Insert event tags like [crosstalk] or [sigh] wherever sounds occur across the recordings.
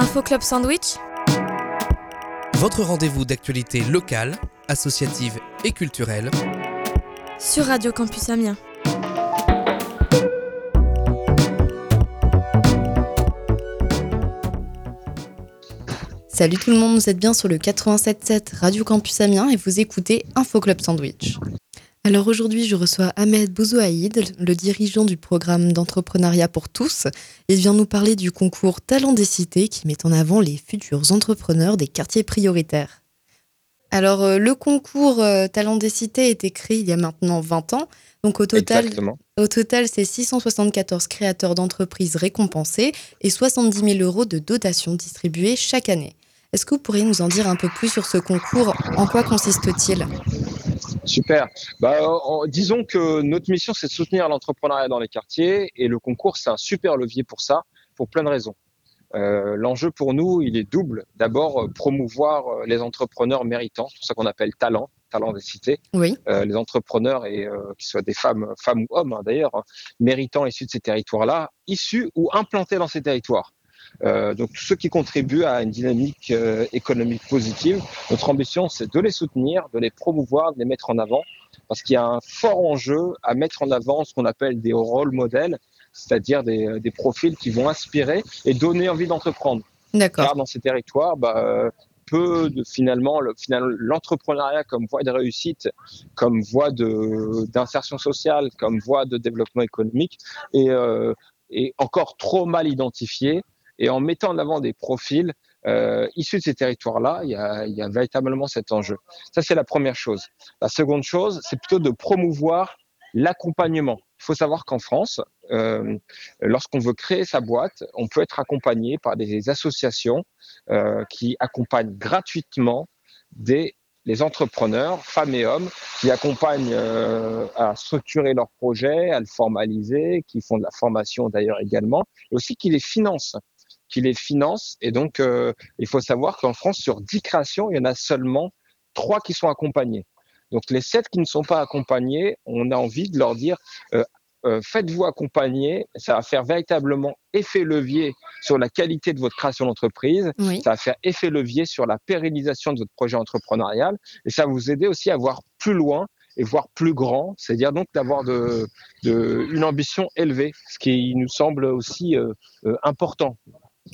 Info Club Sandwich Votre rendez-vous d'actualité locale, associative et culturelle. sur Radio Campus Amiens. Salut tout le monde, vous êtes bien sur le 87.7 Radio Campus Amiens et vous écoutez Info Club Sandwich. Alors aujourd'hui, je reçois Ahmed Bouzouaïd, le dirigeant du programme d'entrepreneuriat pour tous. Il vient nous parler du concours Talent des cités qui met en avant les futurs entrepreneurs des quartiers prioritaires. Alors euh, le concours euh, Talent des cités a été créé il y a maintenant 20 ans. Donc au total, Exactement. au total, c'est 674 créateurs d'entreprises récompensés et 70 000 euros de dotations distribuées chaque année. Est-ce que vous pourriez nous en dire un peu plus sur ce concours? En quoi consiste-t-il? Super. Bah, disons que notre mission, c'est de soutenir l'entrepreneuriat dans les quartiers et le concours, c'est un super levier pour ça, pour plein de raisons. Euh, L'enjeu pour nous, il est double. D'abord, euh, promouvoir euh, les entrepreneurs méritants, c'est pour ça qu'on appelle talent, talent des cités. Oui, Euh, les entrepreneurs, et euh, qu'ils soient des femmes, femmes ou hommes hein, d'ailleurs, hein, méritants issus de ces territoires-là, issus ou implantés dans ces territoires. Euh, donc tous ceux qui contribuent à une dynamique euh, économique positive. Notre ambition, c'est de les soutenir, de les promouvoir, de les mettre en avant, parce qu'il y a un fort enjeu à mettre en avant ce qu'on appelle des rôles modèles, c'est-à-dire des, des profils qui vont inspirer et donner envie d'entreprendre d'accord. car dans ces territoires, bah, euh, peu de finalement le- final- l'entrepreneuriat comme voie de réussite, comme voie d'insertion sociale, comme voie de développement économique est, euh, est encore trop mal identifié. Et en mettant en avant des profils euh, issus de ces territoires-là, il y, a, il y a véritablement cet enjeu. Ça, c'est la première chose. La seconde chose, c'est plutôt de promouvoir l'accompagnement. Il faut savoir qu'en France, euh, lorsqu'on veut créer sa boîte, on peut être accompagné par des associations euh, qui accompagnent gratuitement des les entrepreneurs, femmes et hommes, qui accompagnent euh, à structurer leur projet, à le formaliser, qui font de la formation d'ailleurs également, et aussi qui les financent qui les financent. Et donc, euh, il faut savoir qu'en France, sur 10 créations, il y en a seulement 3 qui sont accompagnées. Donc, les 7 qui ne sont pas accompagnés, on a envie de leur dire, euh, euh, faites-vous accompagner, ça va faire véritablement effet levier sur la qualité de votre création d'entreprise, Oui, ça va faire effet levier sur la pérennisation de votre projet entrepreneurial, et ça va vous aider aussi à voir plus loin et voir plus grand, c'est-à-dire donc d'avoir de, de, une ambition élevée, ce qui nous semble aussi euh, euh, important.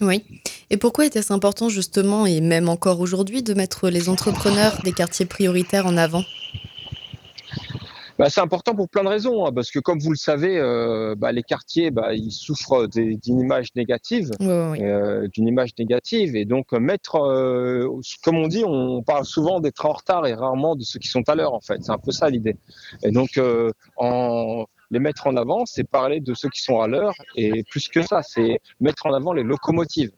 Oui. Et pourquoi était-ce important justement, et même encore aujourd'hui, de mettre les entrepreneurs des quartiers prioritaires en avant? Bah, c'est important pour plein de raisons, hein, parce que comme vous le savez, euh, bah, les quartiers, bah, ils souffrent d'une image négative, Oui, oui, euh, d'une image négative, et donc euh, mettre, euh, comme on dit, on parle souvent d'être en retard et rarement de ceux qui sont à l'heure, en fait. C'est un peu ça l'idée. Et donc, en les mettre en avant, c'est parler de ceux qui sont à l'heure, et plus que ça, c'est mettre en avant les locomotives.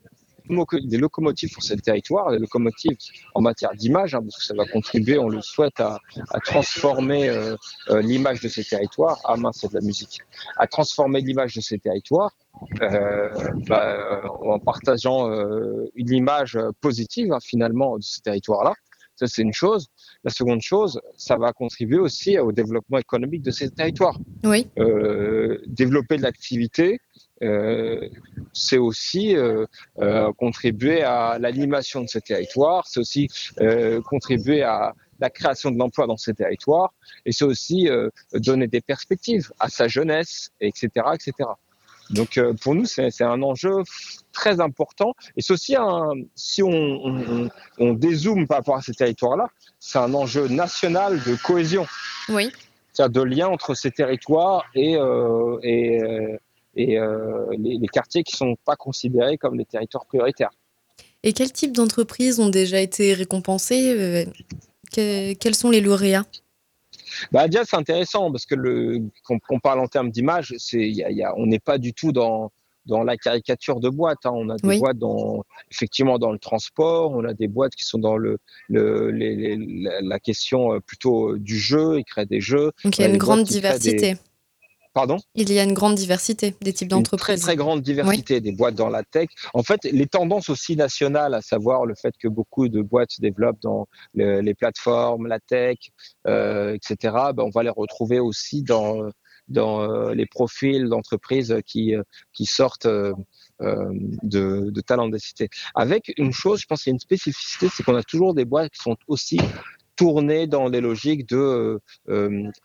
Des locomotives pour ce territoire, des locomotives en matière d'image, hein, parce que ça va contribuer, on le souhaite, à, transformer euh, euh, l'image de ces territoires. Ah mince, c'est de la musique. À transformer l'image de ces territoires euh, bah, en partageant une image positive hein, finalement de ces territoires-là. Ça, c'est une chose. La seconde chose, ça va contribuer aussi au développement économique de ces territoires. Oui, Euh, développer de l'activité, euh, c'est aussi euh, euh, contribuer à l'animation de ces territoires, c'est aussi euh, contribuer à la création de l'emploi dans ces territoires, et c'est aussi euh, donner des perspectives à sa jeunesse, etc., etc. Donc euh, pour nous, c'est un enjeu très important, et c'est aussi un, si on, on, on dézoome par rapport à ces territoires-là, c'est un enjeu national de cohésion oui. c'est-à-dire de lien entre ces territoires et, euh, et, euh, et euh, les, les quartiers qui sont pas considérés comme des territoires prioritaires. Et quel type d'entreprises ont déjà été récompensées? Que- Quels sont les lauréats? Bah, déjà, c'est intéressant parce que le, qu'on, qu'on parle en termes d'image, c'est, il y a, y a, on n'est pas du tout dans, dans la caricature de boîtes. hein. On a des Oui. boîtes dans, effectivement dans le transport, on a des boîtes qui sont dans le, le, les, les- la, question euh, plutôt euh, du jeu, ils créent des jeux. Donc il y a une grande des- diversité. Pardon Il y a une grande diversité des types une très d'entreprises. très grande diversité des boîtes dans la tech. En fait, les tendances aussi nationales, à savoir le fait que beaucoup de boîtes se développent dans le- les plateformes, la tech, euh, etc. ben, on va les retrouver aussi dans dans euh, les profils d'entreprises qui euh, qui sortent euh, de, de talent des cités. Avec une chose, je pense qu'il y a une spécificité, c'est qu'on a toujours des boîtes qui sont aussi tournées dans des logiques de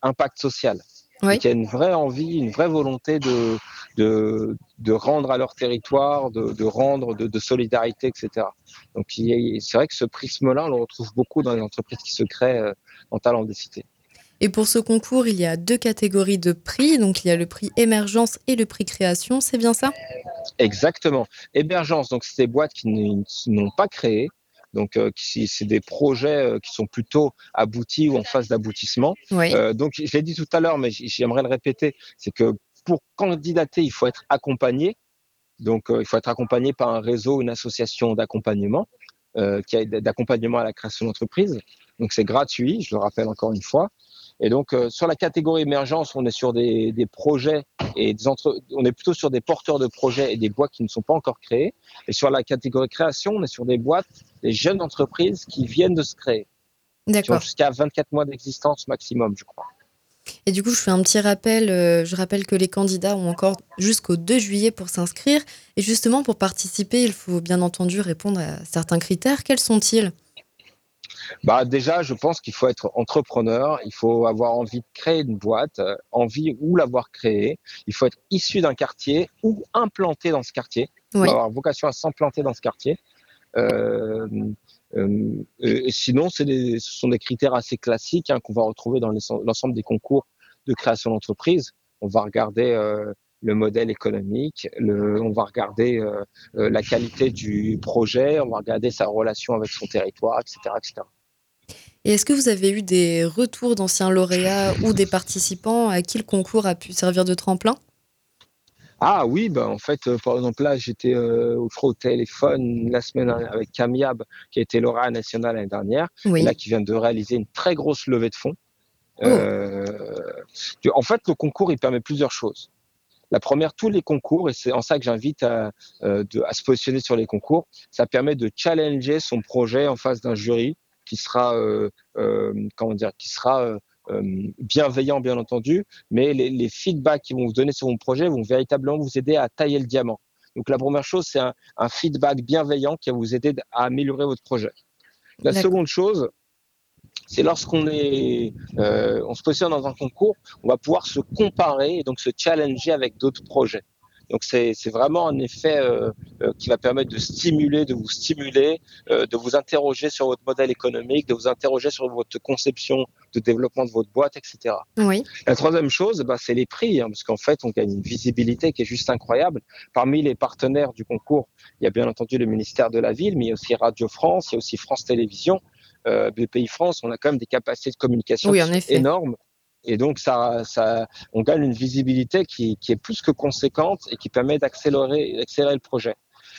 impact social. Oui. y a une vraie envie, une vraie volonté de, de, de rendre à leur territoire, de, de rendre de, de, solidarité, etc. Donc c'est vrai que ce prisme-là, on le retrouve beaucoup dans les entreprises qui se créent en talent des cités. Et pour ce concours, il y a deux catégories de prix. Donc, il y a le prix émergence et le prix création. C'est bien ça? Exactement. Émergence, donc c'est des boîtes qui n'ont pas créé. Donc, euh, c'est des projets euh, qui sont plutôt aboutis ou en phase d'aboutissement. Oui. Euh, donc, je l'ai dit tout à l'heure, mais j'aimerais le répéter, c'est que pour candidater, il faut être accompagné. Donc, euh, il faut être accompagné par un réseau, une association d'accompagnement, euh, qui a d'accompagnement à la création d'entreprise. Donc, c'est gratuit, je le rappelle encore une fois. Et donc, euh, sur la catégorie émergence, on est sur des, des projets et des entre... on est plutôt sur des porteurs de projets et des boîtes qui ne sont pas encore créées. Et sur la catégorie création, on est sur des boîtes, des jeunes entreprises qui viennent de se créer. D'accord. Jusqu'à 24 mois d'existence maximum, je crois. Et du coup, je fais un petit rappel. Euh, je rappelle que les candidats ont encore jusqu'au 2 juillet pour s'inscrire. Et justement, pour participer, il faut bien entendu répondre à certains critères. Quels sont-ils? Bah déjà, je pense qu'il faut être entrepreneur, il faut avoir envie de créer une boîte, euh, envie ou l'avoir créée. Il faut être issu d'un quartier ou implanté dans ce quartier. Il Oui. faut avoir vocation à s'implanter dans ce quartier. Euh, euh, et sinon, ce sont des critères assez classiques hein, qu'on va retrouver dans l'ensemble des concours de création d'entreprise. On va regarder euh, le modèle économique, on va regarder euh, euh, la qualité du projet, on va regarder sa relation avec son territoire, etc., etc. Et est-ce que vous avez eu des retours d'anciens lauréats ou des participants à qui le concours a pu servir de tremplin? Ah oui, bah en fait, euh, par exemple là, j'étais euh, au, téléphone la semaine dernière avec Camiab, qui a été lauréat national l'année dernière, Oui. et là qui vient de réaliser une très grosse levée de fonds. Oh. Euh, en fait, le concours, il permet plusieurs choses. La première, tous les concours, et c'est en ça que j'invite à, euh, de- à se positionner sur les concours, ça permet de challenger son projet en face d'un jury qui sera, euh, euh, comment dire, qui sera euh, euh, bienveillant, bien entendu, mais les, les feedbacks qu'ils vont vous donner sur mon projet vont véritablement vous aider à tailler le diamant. Donc la première chose, c'est un, un feedback bienveillant qui va vous aider à améliorer votre projet. La seconde chose, c'est lorsqu'on est, euh, on se positionne dans un concours, on va pouvoir se comparer et donc se challenger avec d'autres projets. Donc c'est vraiment un effet euh, euh, qui va permettre de stimuler, de vous stimuler, euh, de vous interroger sur votre modèle économique, de vous interroger sur votre conception de développement de votre boîte, etc. Oui. La troisième chose, bah, c'est les prix, hein, parce qu'en fait, on gagne une visibilité qui est juste incroyable. Parmi les partenaires du concours, il y a bien entendu le ministère de la Ville, mais il y a aussi Radio France, il y a aussi France Télévisions, euh, BPI France. On a quand même des capacités de communication Oui, énormes. Et donc, ça, ça, on gagne une visibilité qui, qui est plus que conséquente et qui permet d'accélérer, d'accélérer le projet.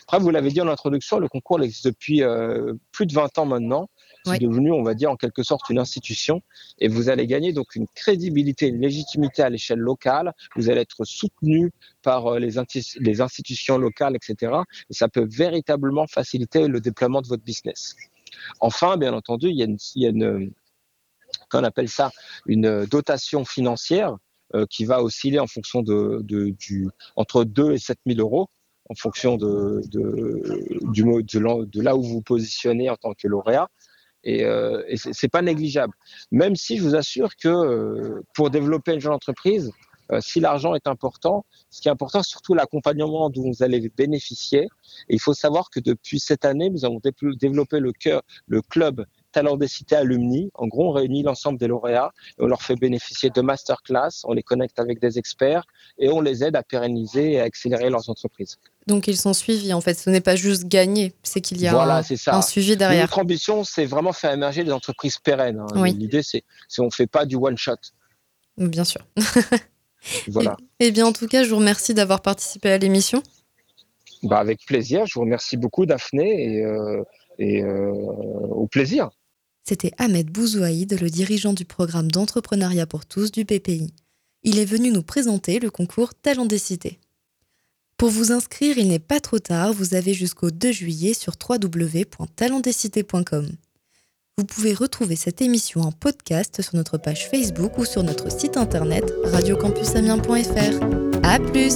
Après, vous l'avez dit en introduction, le concours existe depuis euh, plus de 20 ans maintenant. C'est Oui. devenu, on va dire, en quelque sorte une institution. Et vous allez gagner donc une crédibilité, une légitimité à l'échelle locale. Vous allez être soutenu par euh, les, les institutions locales, etc. Et ça peut véritablement faciliter le déploiement de votre business. Enfin, bien entendu, il y a une, il y a une qu'on appelle ça une dotation financière euh, qui va osciller en fonction de, du entre 2 et 7 000 euros en fonction de, du, de, là où vous positionnez en tant que lauréat. Et, euh, et c'est pas négligeable. Même si je vous assure que euh, pour développer une jeune entreprise, euh, si l'argent est important, ce qui est important, c'est surtout l'accompagnement dont vous allez bénéficier. Et il faut savoir que depuis cette année, nous avons développé le, cœur, le club Talent des cités alumni. En gros, on réunit l'ensemble des lauréats et on leur fait bénéficier de masterclass, on les connecte avec des experts et on les aide à pérenniser et à accélérer leurs entreprises. Donc, ils sont suivis. En fait, ce n'est pas juste gagner, c'est qu'il y a Voilà, un, ça. un suivi derrière. Notre ambition, c'est vraiment faire émerger des entreprises pérennes. hein. Oui. L'idée, c'est c'est on fait pas du one shot. Bien sûr. [laughs] Voilà. Eh bien, en tout cas, je vous remercie d'avoir participé à l'émission. Bah, avec plaisir. Je vous remercie beaucoup, Daphné, et, euh, et euh, au plaisir. C'était Ahmed Bouzouaïd, le dirigeant du programme d'entrepreneuriat pour tous du BPI. Il est venu nous présenter le concours Talent des cités. Pour vous inscrire, il n'est pas trop tard, vous avez jusqu'au 2 juillet sur www.talentdescités.com. Vous pouvez retrouver cette émission en podcast sur notre page Facebook ou sur notre site internet radiocampusamiens.fr. À plus!